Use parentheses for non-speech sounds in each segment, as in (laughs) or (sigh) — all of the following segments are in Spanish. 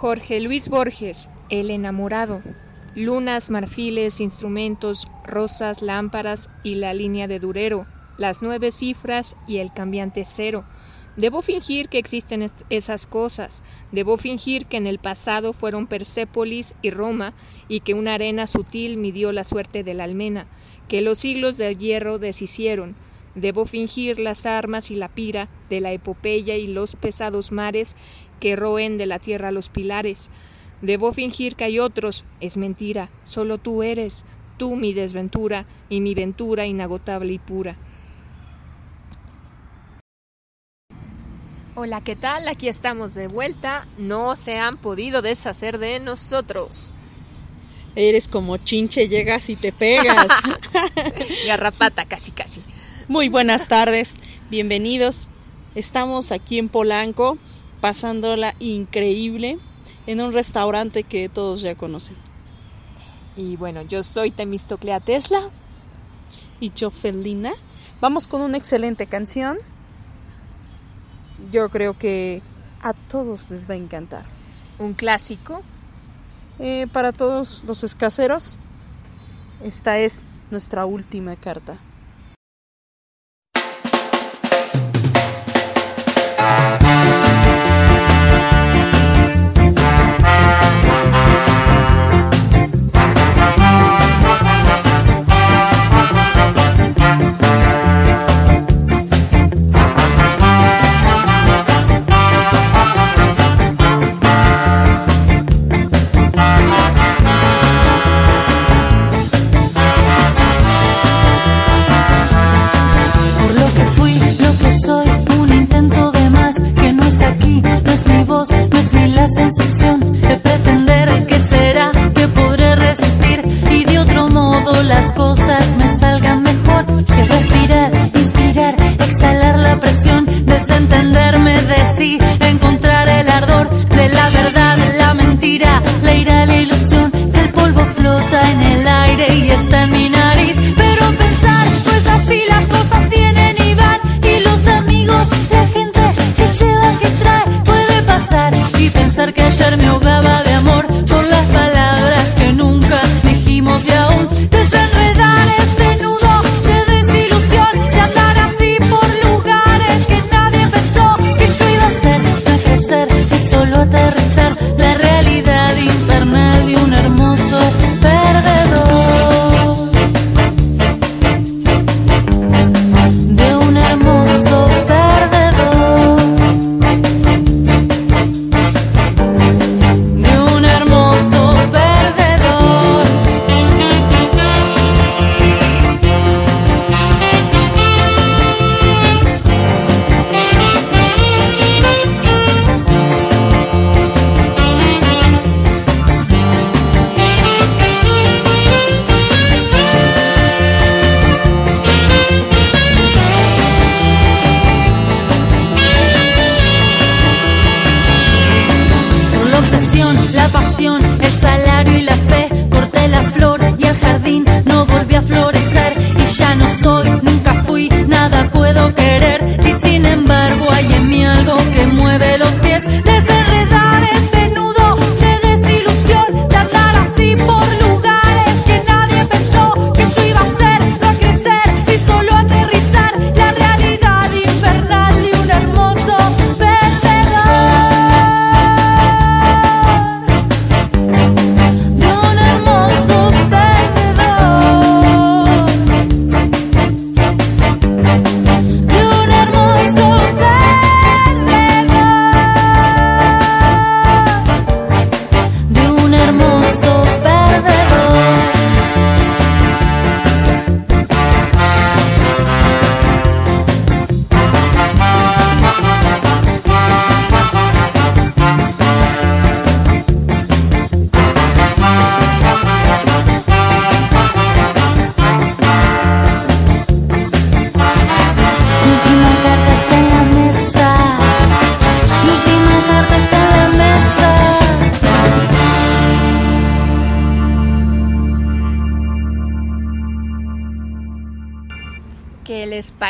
Jorge Luis Borges, El enamorado. Lunas, marfiles, instrumentos, rosas, lámparas y la línea de Durero, las nueve cifras y el cambiante cero. Debo fingir que existen esas cosas. Debo fingir que en el pasado fueron Persépolis y Roma y que una arena sutil midió la suerte de la almena, que los siglos del hierro deshicieron, Debo fingir las armas y la pira de la epopeya y los pesados mares que roen de la tierra los pilares. Debo fingir que hay otros, es mentira, solo tú eres, tú mi desventura y mi ventura inagotable y pura. Hola, ¿qué tal? Aquí estamos de vuelta. No se han podido deshacer de nosotros. Eres como chinche, llegas y te pegas. (laughs) Garrapata, casi, casi. Muy buenas tardes, bienvenidos. Estamos aquí en Polanco, pasándola increíble en un restaurante que todos ya conocen. Y bueno, yo soy Temistoclea Tesla. Y yo Felina. Vamos con una excelente canción. Yo creo que a todos les va a encantar. ¿Un clásico? Eh, para todos los escaseros, esta es nuestra última carta.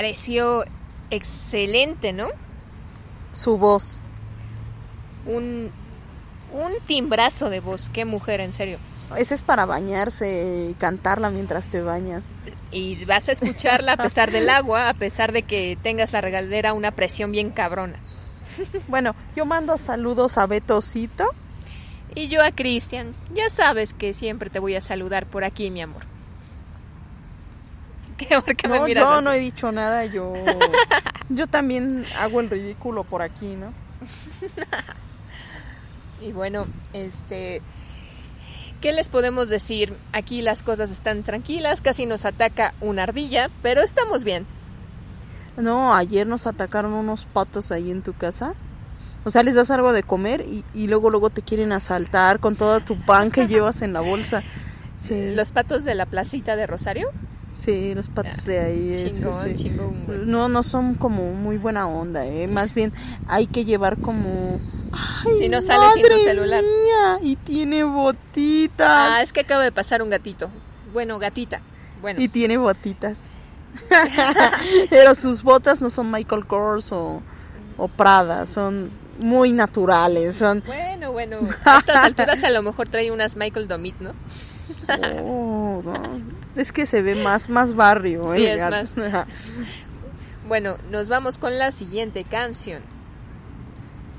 Pareció excelente, ¿no? Su voz. Un Un timbrazo de voz, qué mujer, en serio. Ese es para bañarse, cantarla mientras te bañas. Y vas a escucharla a pesar del agua, a pesar de que tengas la regadera una presión bien cabrona. (laughs) Bueno, yo mando saludos a Betocito. Y yo a Cristian. Ya sabes que siempre te voy a saludar por aquí, mi amor. (laughs) ¿Qué, ¿Por qué no, me miras yo no he dicho nada, yo... (laughs) yo también hago el ridículo por aquí, ¿no? (laughs) y bueno, este... ¿Qué les podemos decir? Aquí las cosas están tranquilas, casi nos ataca una ardilla, pero estamos bien. No, ayer nos atacaron unos patos ahí en tu casa. O sea, les das algo de comer y, luego luego te quieren asaltar con todo tu pan que llevas en la bolsa. ¿Los patos de la placita de Rosario? Sí, los patos de ahí. Chingón, chingón. No, no son como muy buena onda, ¿eh? Más bien hay que llevar como si no sale sin tu celular. y tiene botitas. Ah, es que acaba de pasar un gatito. Bueno, gatita. Bueno. Y tiene botitas. (laughs) Pero sus botas no son Michael Kors o, Prada, son muy naturales. Son... Bueno, bueno, a estas alturas a lo mejor trae unas Michael Domit, ¿no? (laughs) Oh, es que se ve más, más barrio. Sí, es más. bueno, nos vamos con la siguiente canción.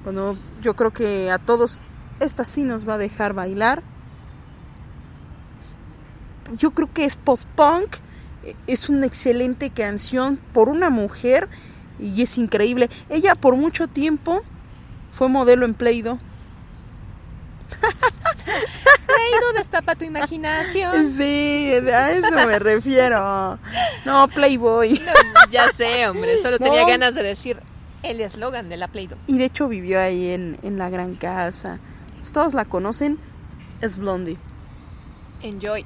Bueno, yo creo que a todos esta sí nos va a dejar bailar. Yo creo que es post-punk. Es una excelente canción por una mujer y es increíble. Ella por mucho tiempo fue modelo en Play-Doh. (laughs) Play-Doh destapa tu imaginación. Sí, a eso me refiero. No, Playboy. ya sé, hombre, solo tenía ganas de decir el eslogan de la Play-Doh. Y de hecho vivió ahí en, en la gran casa. Pues todos la conocen, es Blondie. Enjoy.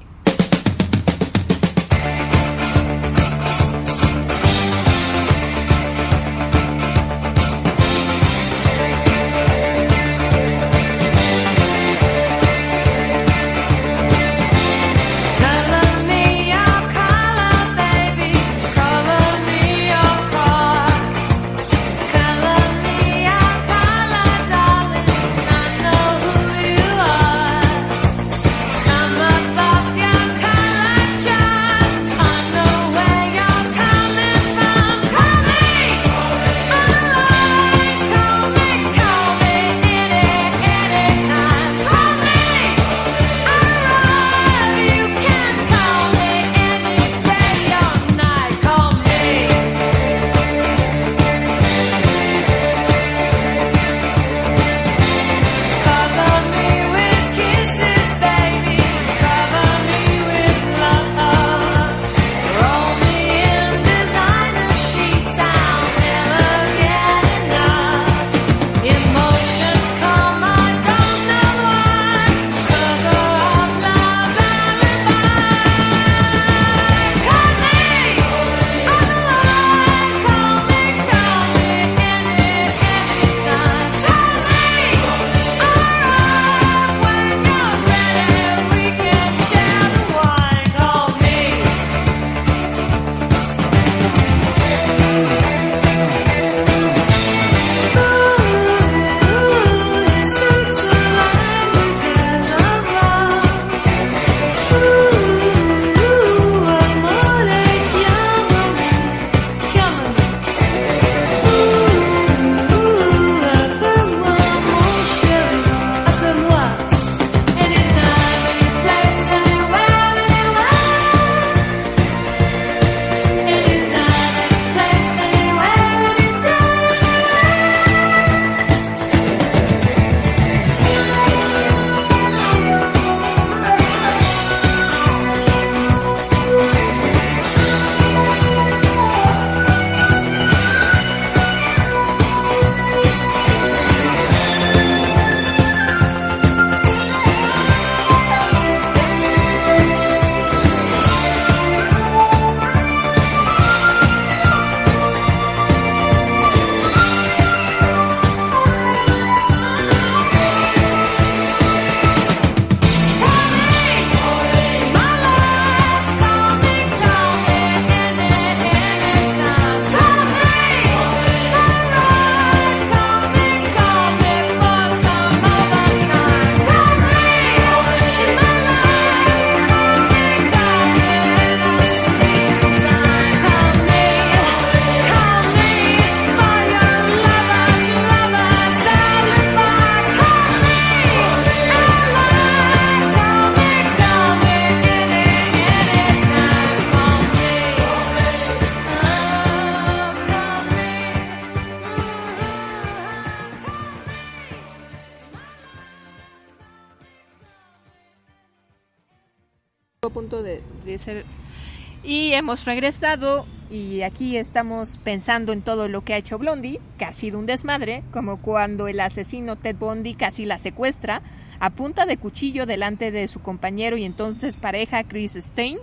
Hemos regresado y aquí estamos pensando en todo lo que ha hecho Blondie, que ha sido un desmadre, como cuando el asesino Ted Bundy casi la secuestra a punta de cuchillo delante de su compañero y entonces pareja Chris Stein.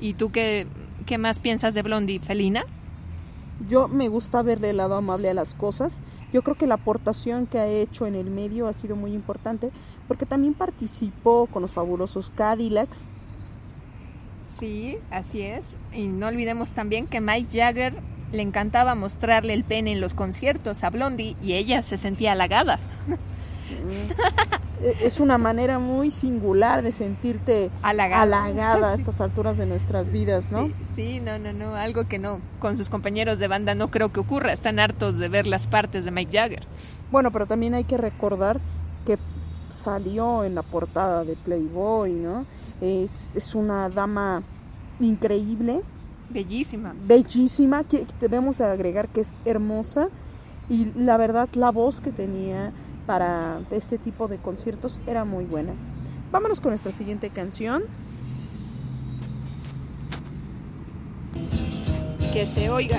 ¿Y tú qué, qué más piensas de Blondie, Felina? Yo me gusta verle el lado amable a las cosas. Yo creo que la aportación que ha hecho en el medio ha sido muy importante porque también participó con los fabulosos Cadillacs Sí, así es. Y no olvidemos también que Mike Jagger le encantaba mostrarle el pene en los conciertos a Blondie y ella se sentía halagada. (laughs) es una manera muy singular de sentirte halagada, a estas alturas de nuestras vidas, ¿no? Sí, sí, no, no, no, algo que no, con sus compañeros de banda no creo que ocurra, están hartos de ver las partes de Mike Jagger. Bueno, pero también hay que recordar que salió en la portada de Playboy, ¿no? Es, es una dama increíble. Bellísima. Bellísima, que debemos agregar que es hermosa y la verdad la voz que tenía para este tipo de conciertos era muy buena. Vámonos con nuestra siguiente canción. Que se oiga.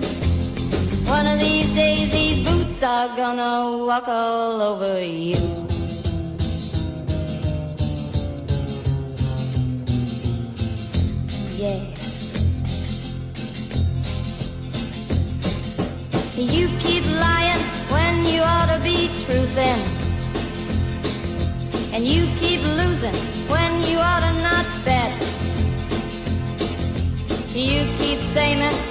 One of these days these boots are gonna walk all over you. Yeah. You keep lying when you ought to be truthing. And you keep losing when you ought to not bet. You keep saying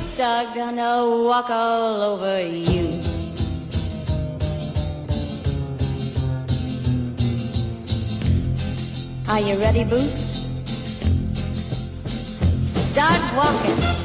are gonna walk all over you. Are you ready, Boots? Start walking.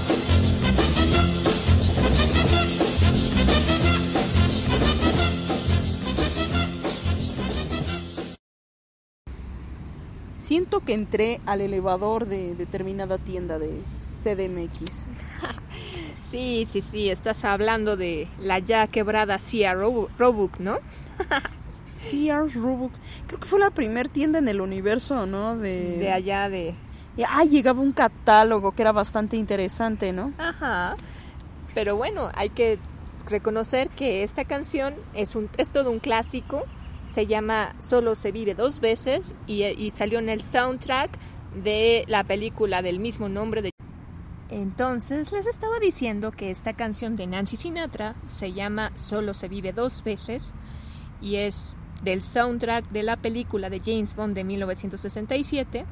Siento que entré al elevador de determinada tienda de CDMX. (laughs) Sí, sí, sí, estás hablando de la ya quebrada Sears Roebuck, ¿no? Sears Roebuck. Creo que fue la primera tienda en el universo, ¿no? De, de allá de... Ah, llegaba un catálogo que era bastante interesante, ¿no? Ajá. Pero bueno, hay que reconocer que esta canción es, un, es todo un clásico se llama Solo se vive dos veces y, salió en el soundtrack de la película del mismo nombre de entonces les estaba diciendo que esta canción de Nancy Sinatra se llama Solo se vive dos veces y es del soundtrack de la película de James Bond de 1967.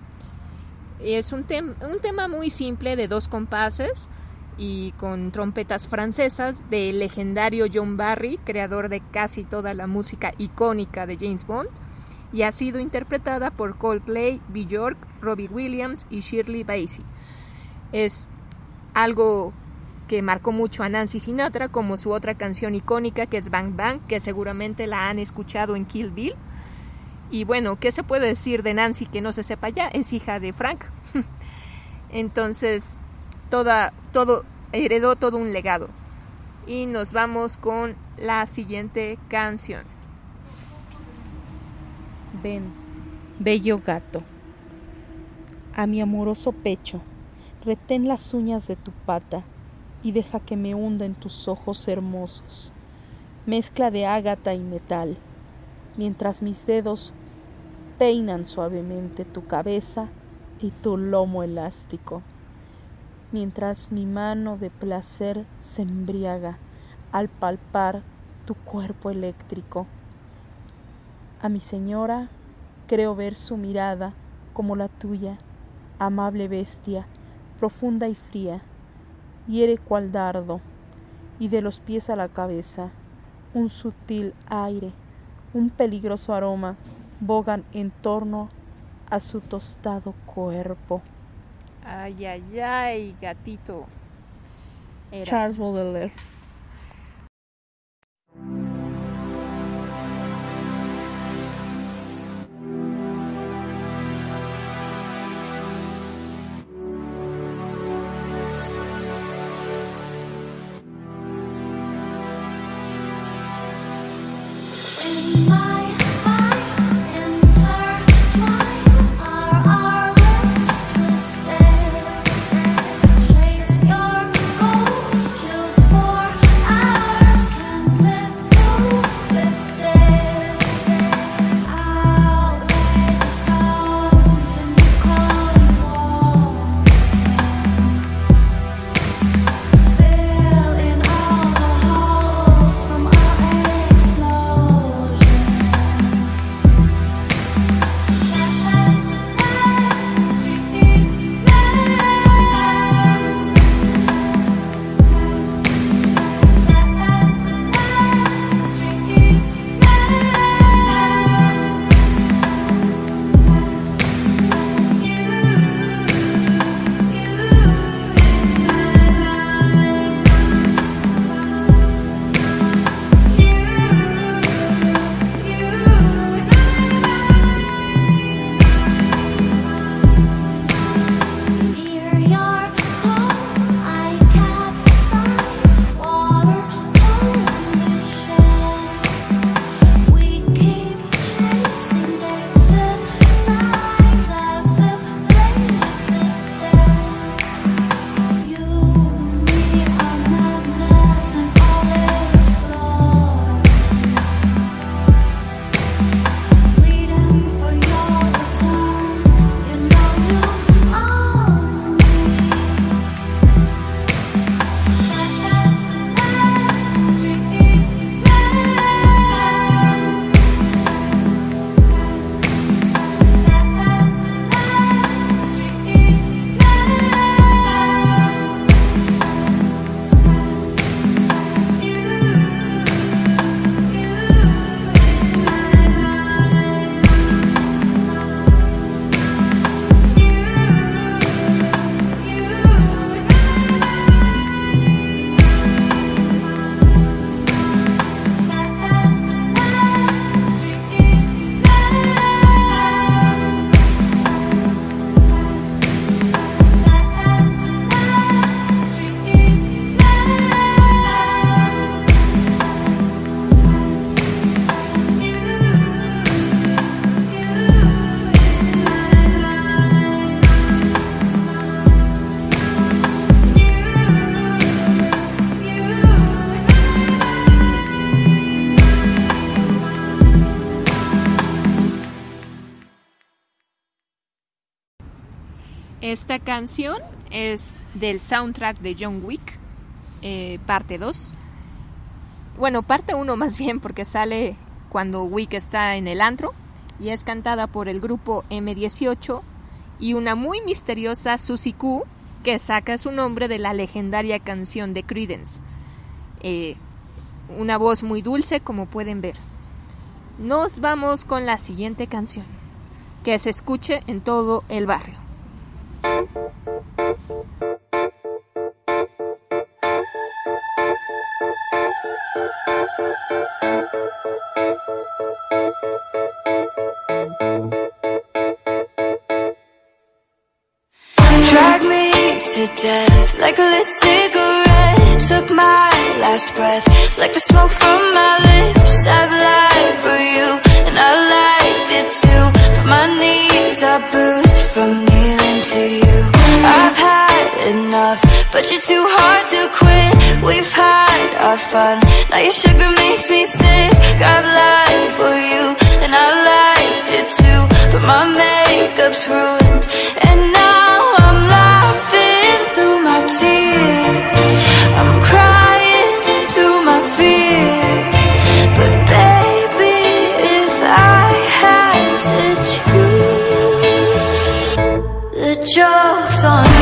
Es un, un tema muy simple de dos compases y con trompetas francesas del legendario John Barry, creador de casi toda la música icónica de James Bond, y ha sido interpretada por Coldplay, Bjork, Robbie Williams y Shirley Bassey. Es algo que marcó mucho a Nancy Sinatra, como su otra canción icónica que es Bang Bang, que seguramente la han escuchado en Kill Bill. Y bueno, ¿qué se puede decir de Nancy que no se sepa ya? Es hija de Frank. (laughs) Entonces, toda, todo, heredó todo un legado. Y nos vamos con la siguiente canción. Ven, bello gato, a mi amoroso pecho, retén las uñas de tu pata y deja que me hunda en tus ojos hermosos, mezcla de ágata y metal, mientras mis dedos peinan suavemente tu cabeza y tu lomo elástico, mientras mi mano de placer se embriaga al palpar tu cuerpo eléctrico. A mi señora creo ver su mirada como la tuya, amable bestia, profunda y fría, hiere cual dardo, y de los pies a la cabeza, un sutil aire, un peligroso aroma bogan en torno a su tostado cuerpo. Ay, ay, ay, gatito. Charles Baudelaire. Esta canción es del soundtrack de John Wick, eh, parte 2. Bueno, parte 1 (laughs) más bien, porque sale cuando Wick está en el antro y es cantada por el grupo M18 y una muy misteriosa Susie Q que saca su nombre de la legendaria canción de Credence. Eh, una voz muy dulce, como pueden ver. Nos vamos con la siguiente canción, que se escuche en todo el barrio. Drag me to death like a lit cigarette. Took my last breath like the smoke from my lips. I've lied for you and I liked it too. But my knees are bruised. Enough, but you're too hard to quit. We've had our fun, now your sugar makes me sick. I've lied for you and I liked it too. But my makeup's ruined, and now I'm laughing through my tears. I'm crying through my fear. But baby, if I had to choose, the joke's on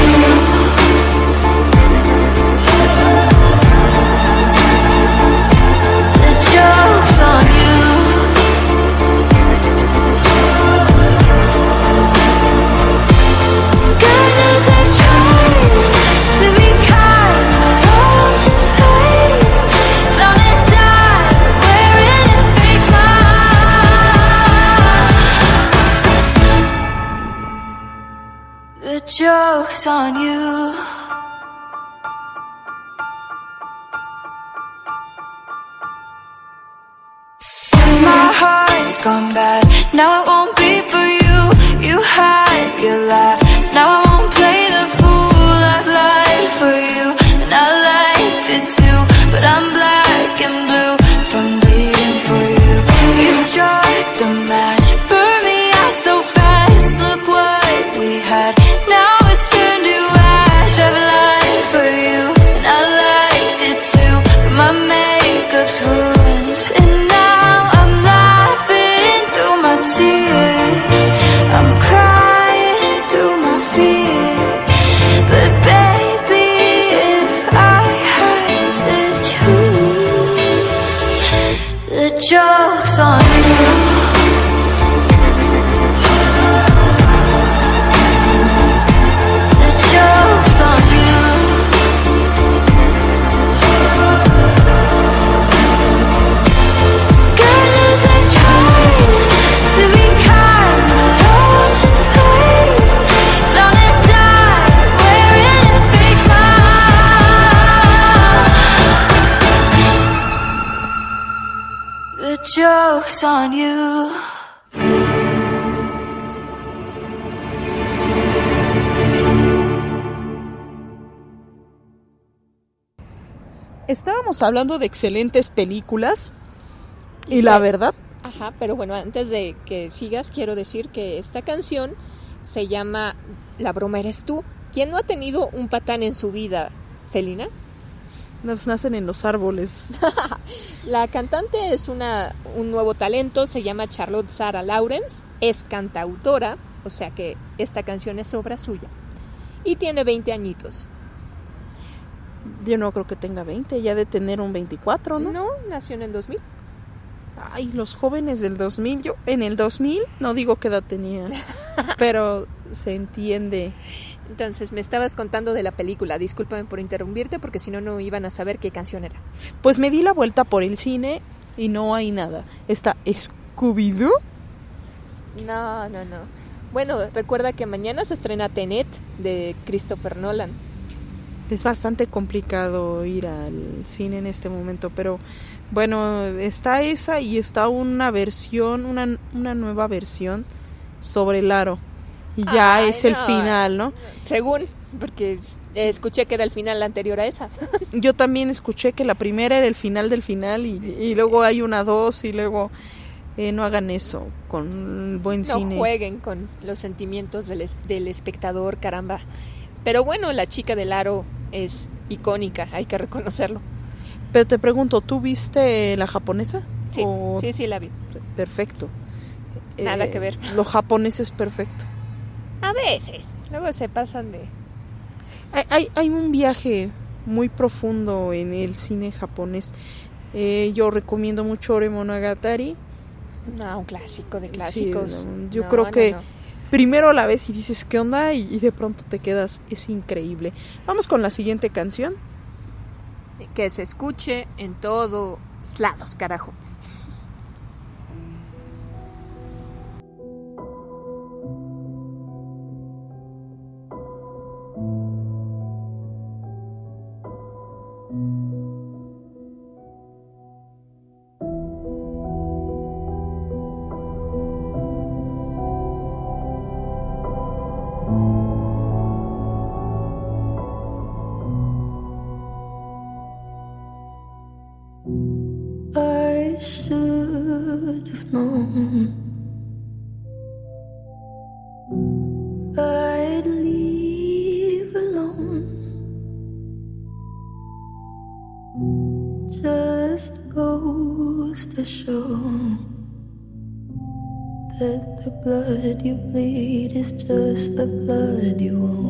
The joke's on you. Estábamos hablando de excelentes películas y la verdad, Ajá, pero bueno, antes de que sigas, quiero decir que esta canción se llama La broma eres tú. ¿Quién no ha tenido un patán en su vida, Felina? Nos nacen en los árboles. (laughs) La cantante es una, un nuevo talento, se llama Charlotte Sarah Lawrence, es cantautora, o sea que esta canción es obra suya, y tiene 20 añitos. Yo no creo que tenga 20, ya de tener un 24, ¿no? No, nació en el 2000. Ay, los jóvenes del 2000, yo en el 2000 no digo qué edad tenía, (laughs) pero se entiende. Entonces me estabas contando de la película, discúlpame por interrumpirte porque si no no iban a saber qué canción era. Pues me di la vuelta por el cine y no hay nada. Está Scooby-Doo. No, no, no. Bueno, recuerda que mañana se estrena Tenet de Christopher Nolan. Es bastante complicado ir al cine en este momento, pero bueno, está esa y está una versión, una, una nueva versión sobre el aro. Y ya Ay, es el no. final, ¿no? Según, porque escuché que era el final anterior a esa. (laughs) Yo también escuché que la primera era el final del final y, y luego hay una dos y luego eh, no hagan eso con el buen No cine. jueguen con los sentimientos del, del espectador, caramba. Pero bueno, la chica del aro es icónica, hay que reconocerlo. Pero te pregunto, ¿tú viste la japonesa? Sí, O- sí, sí la vi. Perfecto. Nada Eh, que ver. Lo japonés es perfecto. A veces, luego se pasan de... Hay, hay, hay un viaje muy profundo en el cine japonés. Eh, yo recomiendo mucho Ore Monogatari. No, un clásico de Sí, clásicos. no, yo No, creo no, que primero la ves y dices qué onda y, y de pronto te quedas. Es increíble. Vamos con la siguiente canción. Que se escuche en todos lados, carajo. The blood you own.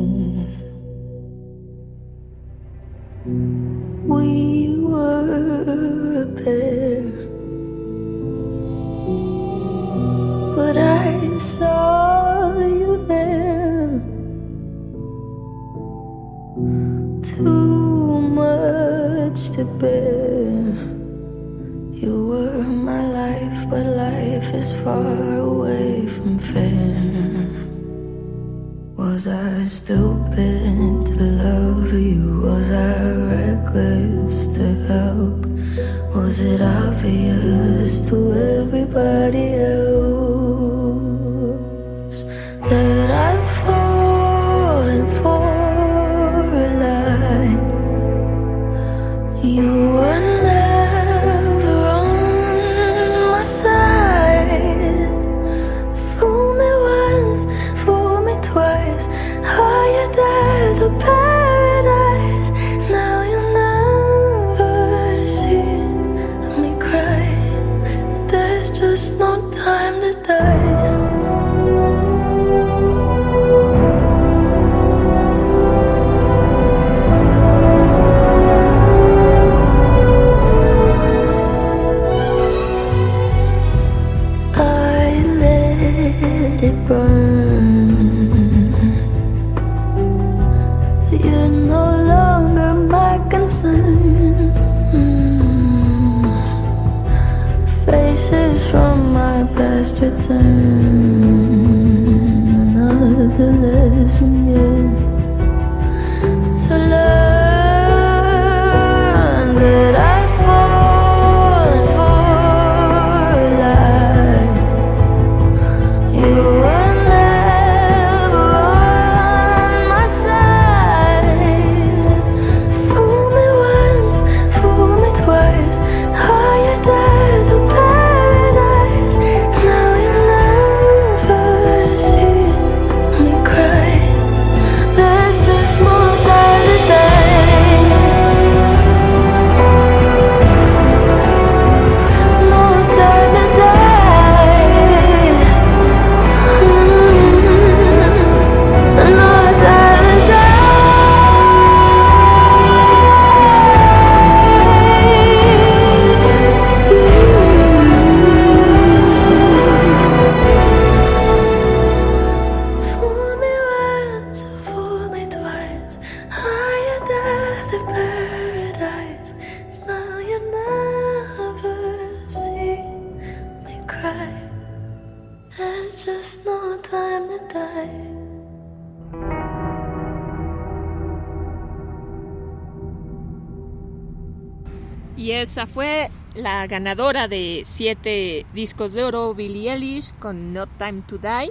Esa fue la ganadora de siete discos de oro, Billie Eilish, con No Time to Die,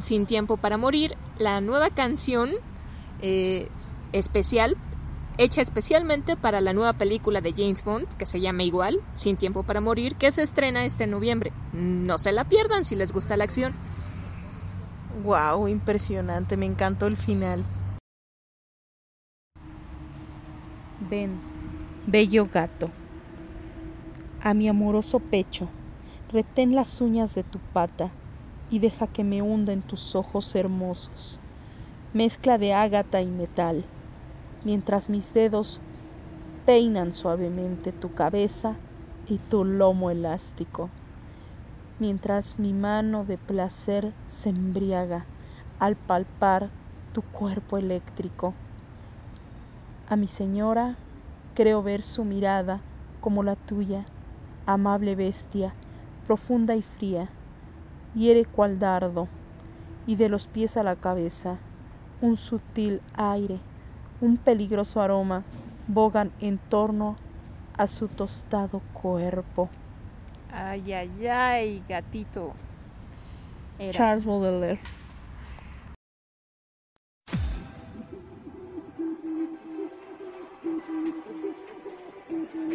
Sin Tiempo para Morir, la nueva canción eh, especial, hecha especialmente para la nueva película de James Bond, que se llama igual, Sin Tiempo para Morir, que se estrena este noviembre. No se la pierdan si les gusta la acción. Wow, impresionante, me encantó el final. Ven, bello gato, a mi amoroso pecho, retén las uñas de tu pata y deja que me hunda en tus ojos hermosos, mezcla de ágata y metal, mientras mis dedos peinan suavemente tu cabeza y tu lomo elástico, mientras mi mano de placer se embriaga al palpar tu cuerpo eléctrico. A mi señora creo ver su mirada como la tuya, amable bestia, profunda y fría, hiere cual dardo, y de los pies a la cabeza, un sutil aire, un peligroso aroma bogan en torno a su tostado cuerpo. Ay, ay, ay, gatito. Era. Charles Baudelaire. Thank you.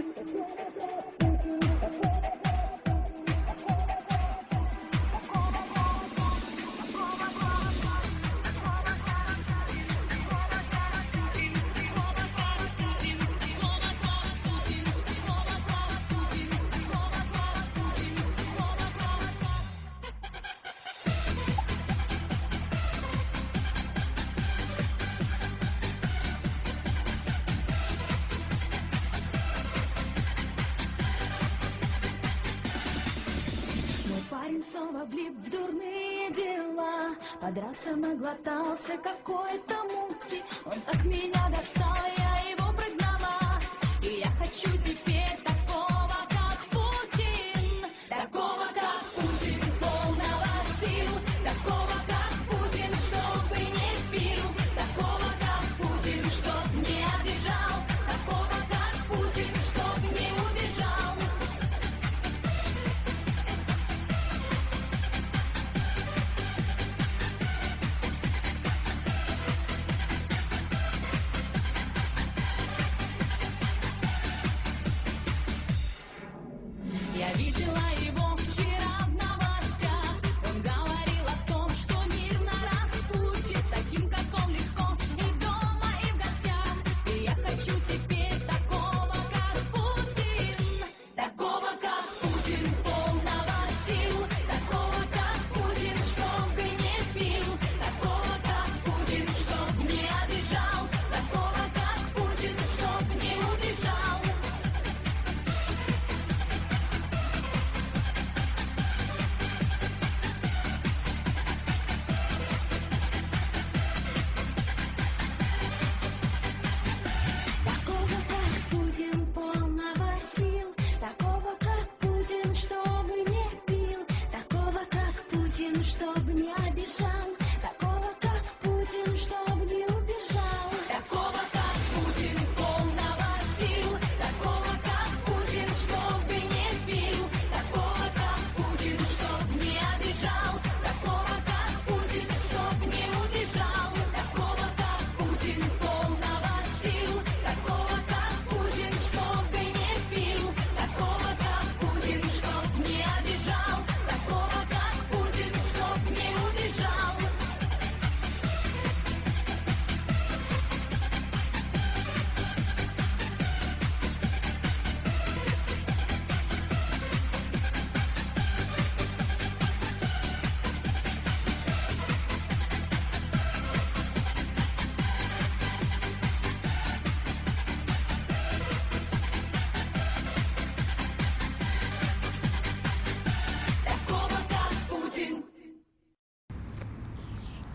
Влип в дурные дела. Подрался, наглотался какой-то мути. Он так меня достал,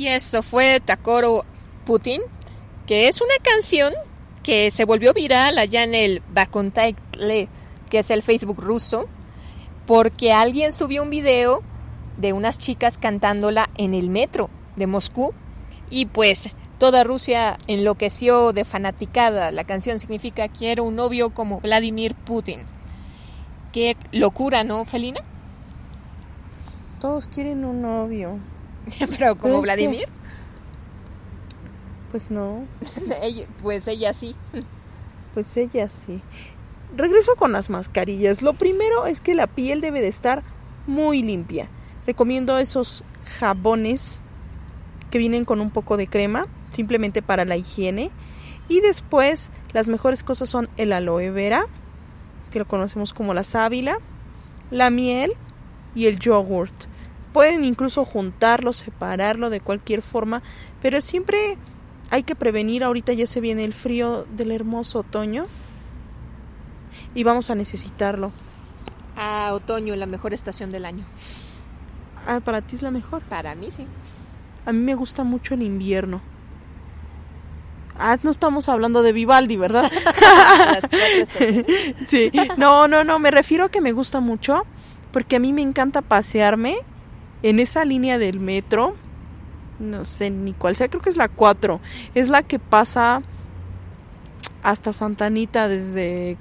Y eso fue Takoro Putin, que es una canción que se volvió viral allá en el Bakontakle, que es el Facebook ruso, porque alguien subió un video de unas chicas cantándola en el metro de Moscú y pues toda Rusia enloqueció de fanaticada. La canción significa quiero un novio como Vladimir Putin. Qué locura, ¿no, Felina? Todos quieren un novio. (laughs) Pero como es que- Vladimir, Pues no, (laughs) ella- pues ella sí. pues ella sí. Regreso con las mascarillas. Lo primero es que la piel debe de estar muy limpia. Recomiendo esos jabones que vienen con un poco de crema, simplemente para la higiene. Y después las mejores cosas son el aloe vera, que lo conocemos como la sábila, la miel y el yogurt. Pueden incluso juntarlo, separarlo de cualquier forma, pero siempre hay que prevenir. Ahorita ya se viene el frío del hermoso otoño y vamos a necesitarlo. A otoño, la mejor estación del año. Ah, para ti es la mejor. Para mí sí. A mí me gusta mucho el invierno. Ah, no estamos hablando de Vivaldi, ¿verdad? (laughs) Las cuatro estaciones. sí. No, no, no, me refiero a que me gusta mucho porque a mí me encanta pasearme en esa línea del metro. No sé ni cuál sea, creo que es la 4. Es la que pasa hasta Santa Anita desde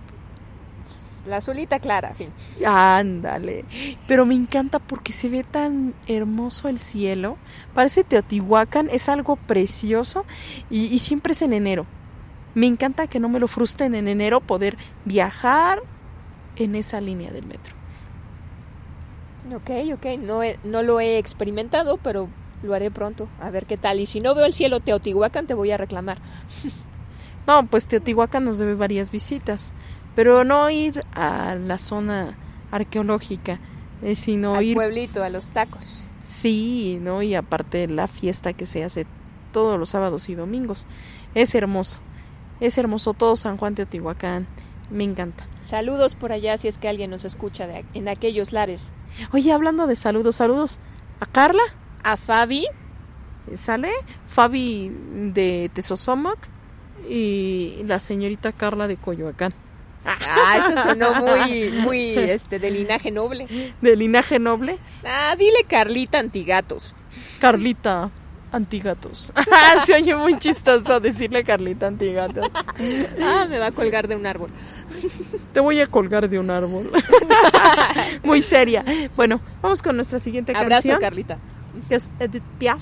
La azulita clara, fin. Ándale. Pero me encanta porque se ve tan hermoso el cielo. Parece Teotihuacán, es algo precioso y, y siempre es en enero. Me encanta que no me lo frustren en enero poder viajar en esa línea del metro. Ok, ok, no, he- no lo he experimentado, pero lo haré pronto, a ver qué tal. Y si no veo el cielo Teotihuacán, te voy a reclamar. (laughs) No, pues Teotihuacán nos debe varias visitas, pero no ir a la zona arqueológica, eh, sino Al ir pueblito, a los tacos. Sí, ¿no? Y aparte la fiesta que se hace todos los sábados y domingos. Es hermoso. Es hermoso todo San Juan Teotihuacán. Me encanta. Saludos por allá si es que alguien nos escucha de, en aquellos lares. Oye, hablando de saludos, saludos a Carla. A Fabi, ¿Sale? Fabi de Tesosomoc y la señorita Carla de Coyoacán. ah, eso sonó muy, muy, este, de linaje noble. De linaje noble. Ah, dile Carlita Antigatos. Carlita Antigatos. (laughs) Se oye muy chistoso decirle Carlita Antigatos. Ah, me va a colgar de un árbol. Te voy a colgar de un árbol. (laughs) muy seria. Bueno, vamos con nuestra siguiente Abrazo, canción. Carlita. que es Edith Piaf.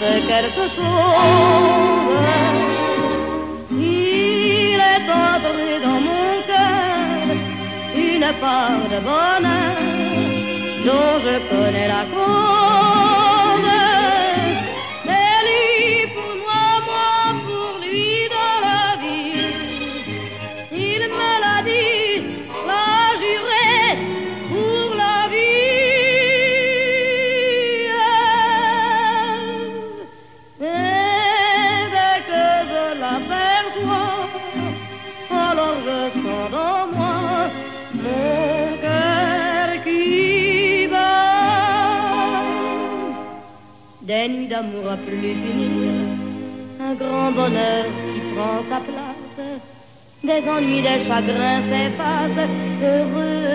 quelque chose. Il est entré dans mon cœur une part de bonheur dont je connais la cause. Des nuits d'amour à plus finir, un grand bonheur qui prend sa place, des ennuis, des chagrins s'effacent, heureux,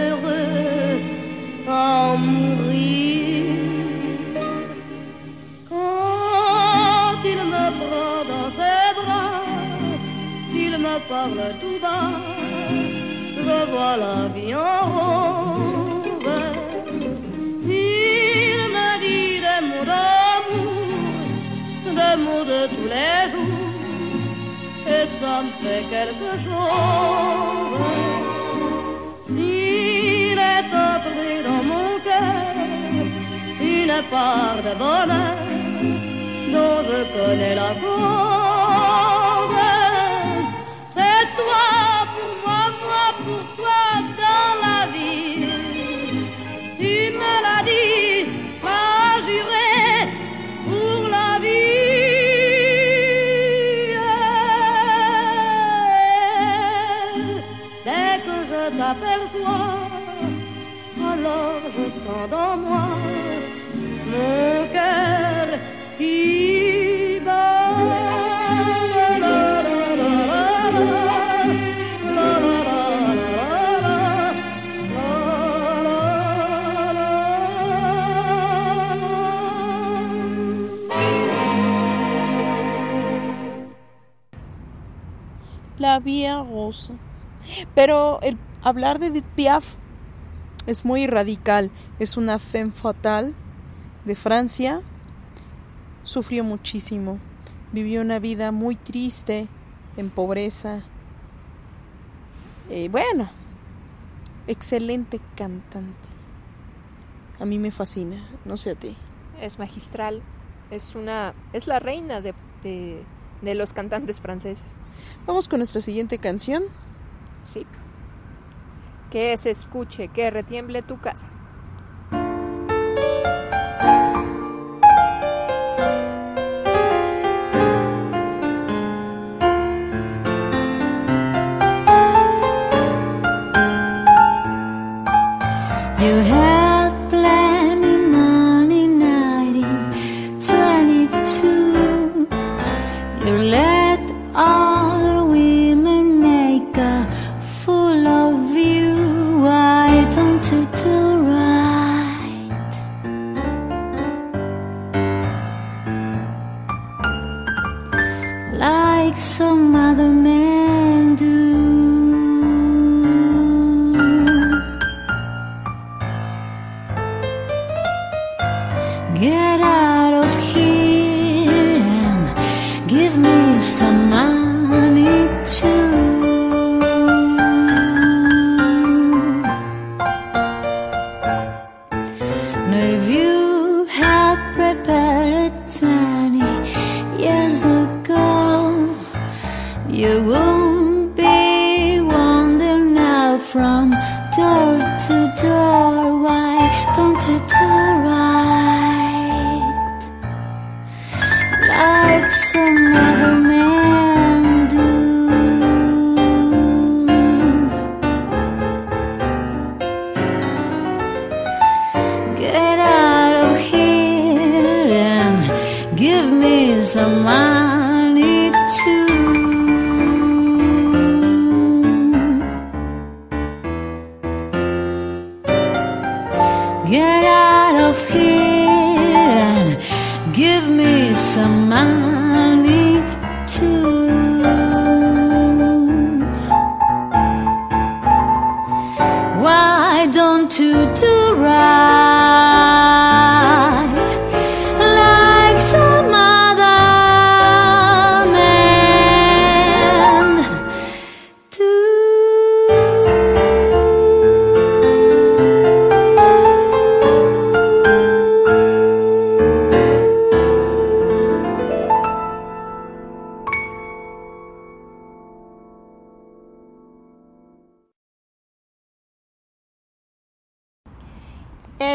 quelque chose. Il est entré dans mon cœur une part de bonheur dont je connais la cause. Rosa. Pero el hablar de Piaf es muy radical. Es una femme fatal de Francia. Sufrió muchísimo. Vivió una vida muy triste, en pobreza. Eh, bueno, excelente cantante. A mí me fascina, no sé a ti. Es magistral. Es una, es la reina de, de los cantantes franceses. Vamos con nuestra siguiente canción. Sí. Que se escuche, que retiemble tu casa.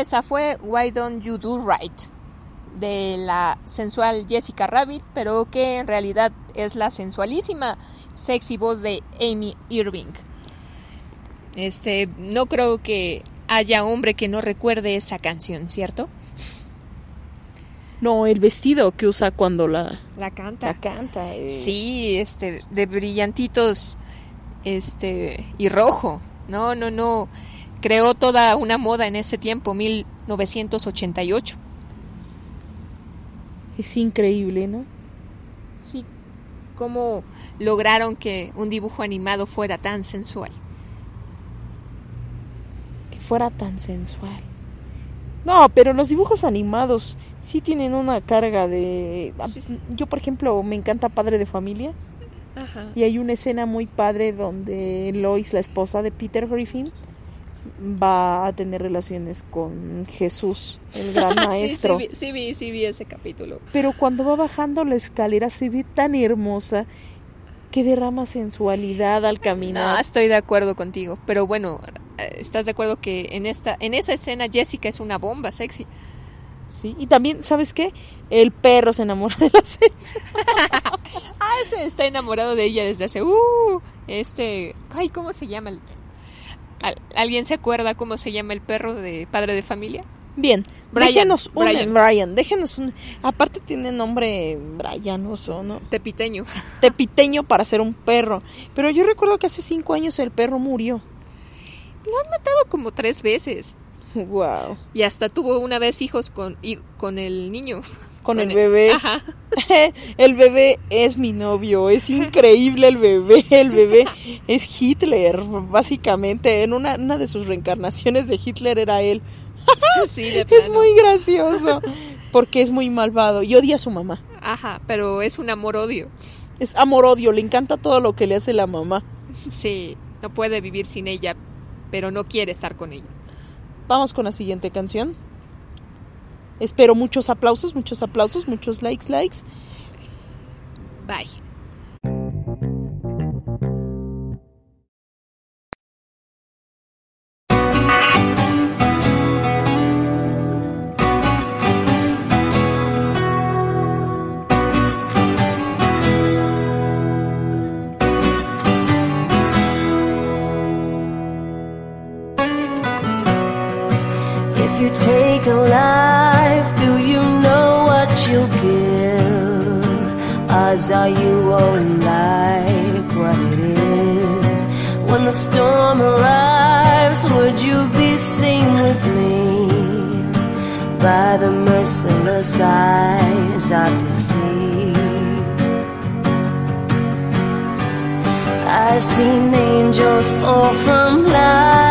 Esa fue Why Don't You Do Right de la sensual Jessica Rabbit, pero que en realidad es la sensualísima, sexy voz de Amy Irving. Este, no creo que haya hombre que no recuerde esa canción, ¿cierto? No, el vestido que usa cuando la, La canta. la canta. eh. Sí, este, de brillantitos, este, y rojo. No, no, no. Creó toda una moda en ese tiempo, 1988. Es increíble, ¿no? Sí, cómo lograron que un dibujo animado fuera tan sensual. Que fuera tan sensual. No, pero los dibujos animados sí tienen una carga de... Sí. Yo, por ejemplo, me encanta Padre de Familia. Ajá. Y hay una escena muy padre donde Lois, la esposa de Peter Griffin, va a tener relaciones con Jesús, el gran maestro. (laughs) Sí, sí, vi, sí, vi, sí vi ese capítulo. Pero cuando va bajando la escalera se ve tan hermosa que derrama sensualidad al No, caminar. estoy de acuerdo contigo, pero bueno, eh, ¿estás de acuerdo que en esta en esa escena Jessica es una bomba sexy? Sí, y también, ¿sabes qué? El perro se enamora de la serie. (laughs) Ah, ese está enamorado de ella desde hace uh, este, ay, ¿cómo se llama el ¿Al- ¿Alguien se acuerda cómo se llama el perro de padre de familia? Bien, Brian, déjenos un Brian. Brian, déjenos un aparte tiene nombre Brian oso, ¿no? Tepiteño. (laughs) Tepiteño para ser un perro. Pero yo recuerdo que hace cinco años el perro murió. Lo han matado como tres veces. (laughs) Wow. Y hasta tuvo una vez hijos con, y, con el niño. Con el bebé. Ajá. (laughs) el bebé es mi novio, es increíble el bebé, el bebé es Hitler, básicamente, en una, una de sus reencarnaciones de Hitler era él. (laughs) Sí, de (laughs) Es muy gracioso, porque es muy malvado y odia a su mamá. Ajá, pero es un amor-odio. Es amor-odio, le encanta todo lo que le hace la mamá. Sí, no puede vivir sin ella, pero no quiere estar con ella. Vamos con la siguiente canción. Espero muchos aplausos, muchos aplausos, muchos likes, likes. Bye. Are you won't like what it is. When the storm arrives, would you be seen with me? By the merciless eyes of deceit. I've seen angels fall from blinding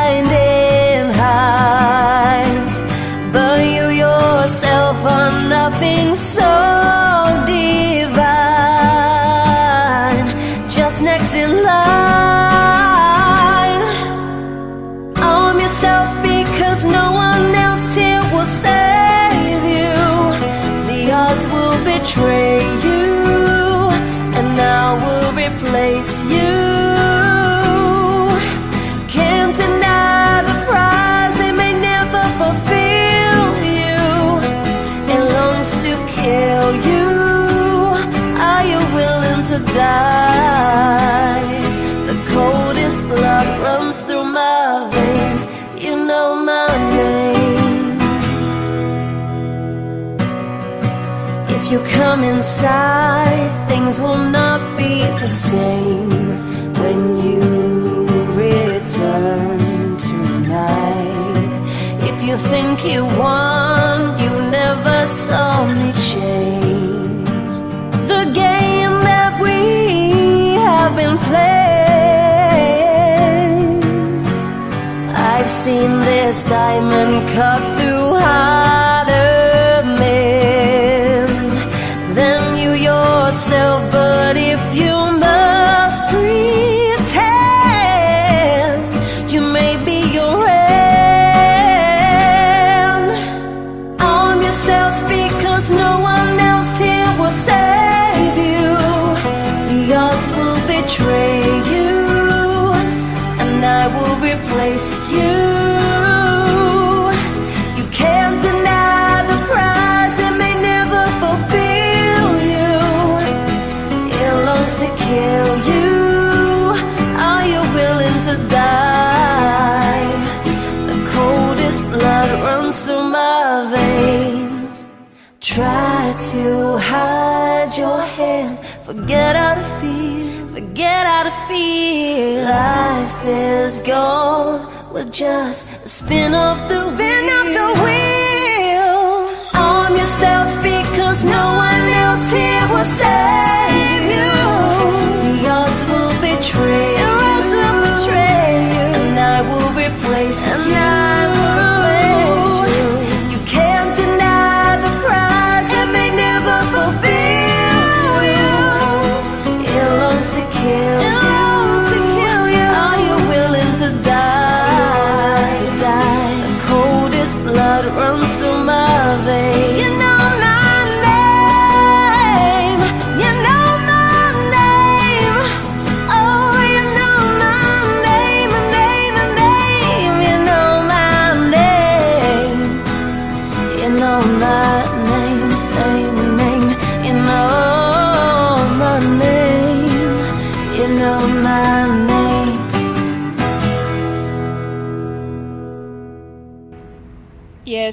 things will not be the same when you return tonight. If you think you won, you never saw me change. The game that we have been playing. I've seen this diamond cut through harder Try to hide your hand. Forget how to feel. Forget how to feel. Life is gone with just a spin of the spin of the wheel. Arm yourself because no one else here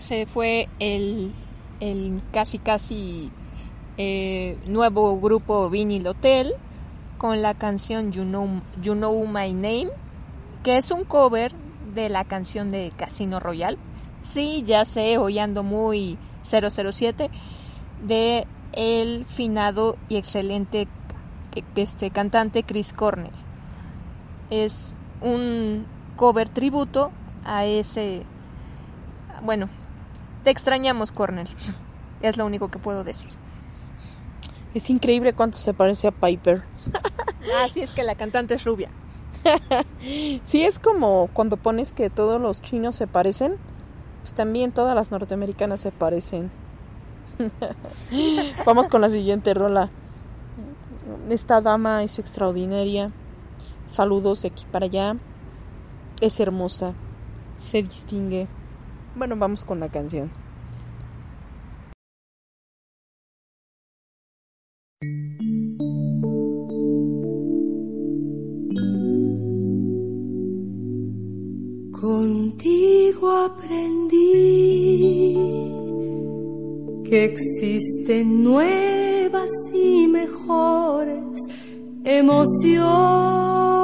ese fue el, el casi casi eh, nuevo grupo Vinyl Hotel con la canción you know, you Know My Name, que es un cover de la canción de Casino Royale. Sí, ya sé, hoy ando muy 007 de el finado y excelente este cantante Chris Cornell. Es un cover tributo a ese bueno, te extrañamos, Cornell. (laughs) Es lo único que puedo decir. Es increíble cuánto se parece a Piper. (laughs) Así es que la cantante es rubia. (laughs) Sí, es como cuando pones que todos los chinos se parecen, pues también todas las norteamericanas se parecen. Vamos con la siguiente rola. Esta dama es extraordinaria. Saludos de aquí para allá. Es hermosa. Se distingue. Bueno, vamos con la canción. Contigo aprendí que existen nuevas y mejores emociones.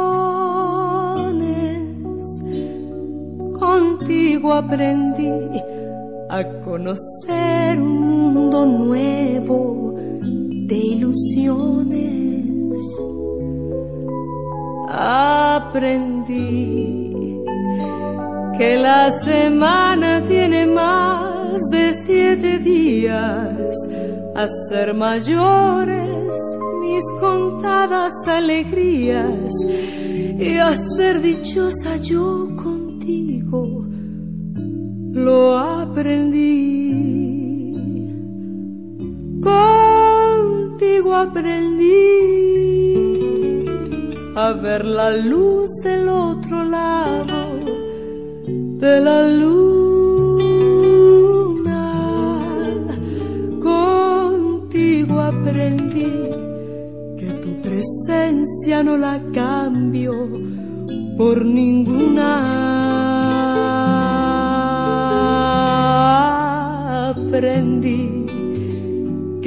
Aprendí a conocer un mundo nuevo de ilusiones. aprendí que la semana tiene más de siete días a ser mayores mis contadas alegrías y a ser dichosa yo contigo lo aprendí contigo aprendí a ver la luz del otro lado de la luna. Contigo aprendí que tu presencia no la cambio por ninguna.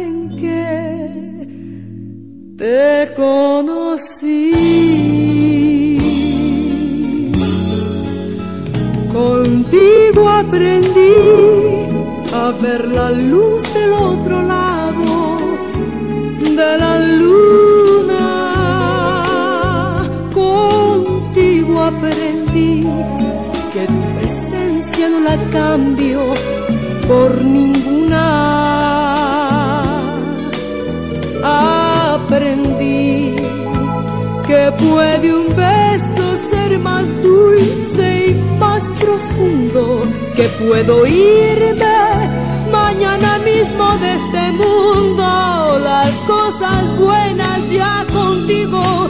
en que te conocí. Contigo aprendí a ver la luz del otro lado de la luna. Contigo aprendí que tu presencia no la cambio por ninguna. Puede un beso ser más dulce y más profundo, que puedo irme mañana mismo de este mundo. Las cosas buenas ya contigo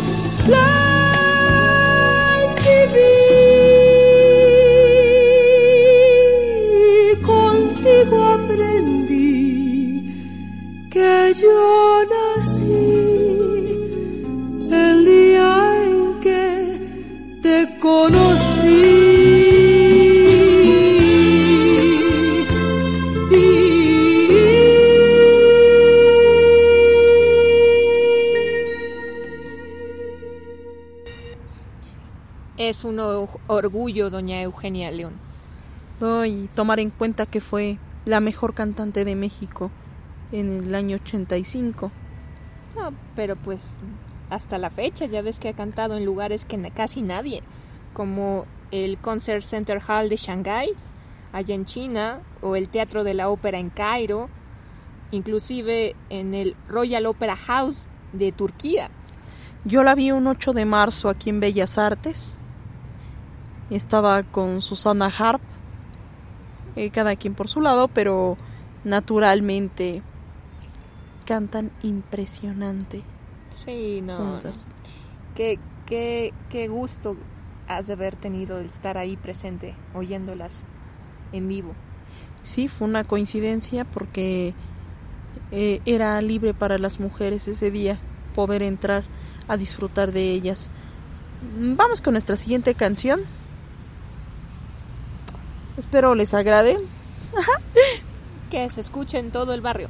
Es un or- orgullo, doña Eugenia León. No, y tomar en cuenta que fue la mejor cantante de México en el año 85. No, pero pues hasta la fecha ya ves que ha cantado en lugares que casi nadie, como el Concert Center Hall de Shanghái, allá en China, o el Teatro de la Ópera en Cairo, inclusive en el Royal Opera House de Turquía. Yo la vi un 8 de marzo aquí en Bellas Artes. Estaba con Susana Harp, eh, cada quien por su lado, pero naturalmente cantan impresionante Sí, no. no. Qué, qué, qué gusto has de haber tenido el estar ahí presente, oyéndolas en vivo. Sí, fue una coincidencia porque eh, era libre para las mujeres ese día poder entrar a disfrutar de ellas. Vamos con nuestra siguiente canción. Espero les agrade. Que se escuche en todo el barrio.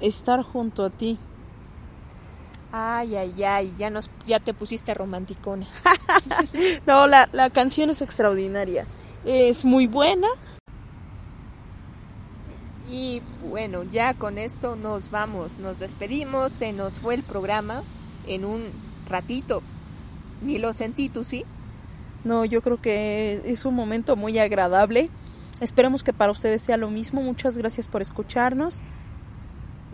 Estar junto a ti. Ay, ay, ay, ya, nos, ya te pusiste romanticona. (laughs) No, la, la canción es extraordinaria. Es muy buena. Y bueno, ya con esto nos vamos, nos despedimos, se nos fue el programa en un ratito. Ni lo sentí, ¿tú sí? No, yo creo que es un momento muy agradable. Esperemos que para ustedes sea lo mismo. Muchas gracias por escucharnos.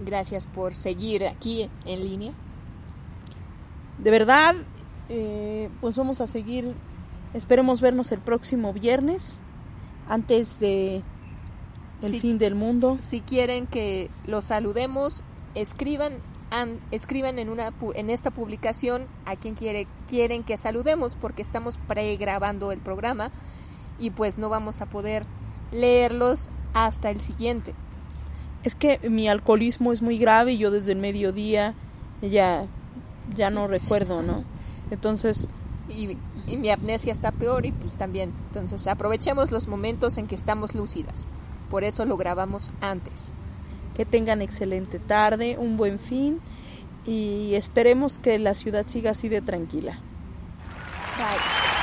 Gracias por seguir aquí en línea. De verdad, eh, pues vamos a seguir. Esperemos vernos el próximo viernes, antes de el fin del mundo. Si quieren que los saludemos, escriban an- escriban en una en esta publicación a quien quiere quieren que saludemos porque estamos pregrabando el programa y pues no vamos a poder leerlos hasta el siguiente. Es que mi alcoholismo es muy grave y yo desde el mediodía ya, ya no recuerdo, ¿no? Entonces, Y, y mi amnesia está peor y pues también. Entonces aprovechemos los momentos en que estamos lúcidas. Por eso lo grabamos antes. que tengan excelente tarde, un buen fin y esperemos que la ciudad siga así de tranquila. Bye.